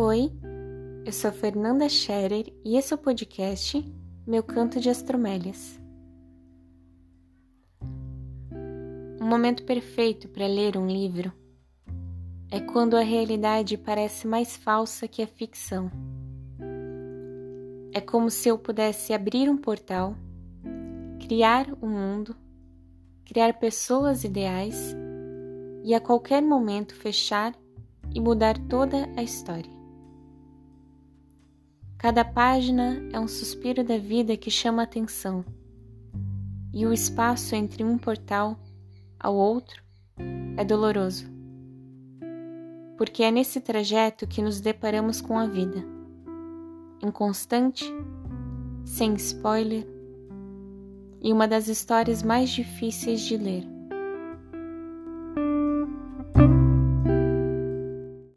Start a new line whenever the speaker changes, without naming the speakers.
Oi, eu sou Fernanda Scherer e esse é o podcast Meu Canto de Astromélias. Um momento perfeito para ler um livro é quando a realidade parece mais falsa que a ficção. É como se eu pudesse abrir um portal, criar um mundo, criar pessoas ideais e a qualquer momento fechar e mudar toda a história. Cada página é um suspiro da vida que chama atenção, e o espaço entre um portal ao outro é doloroso, porque é nesse trajeto que nos deparamos com a vida, inconstante, sem spoiler, e uma das histórias mais difíceis de ler.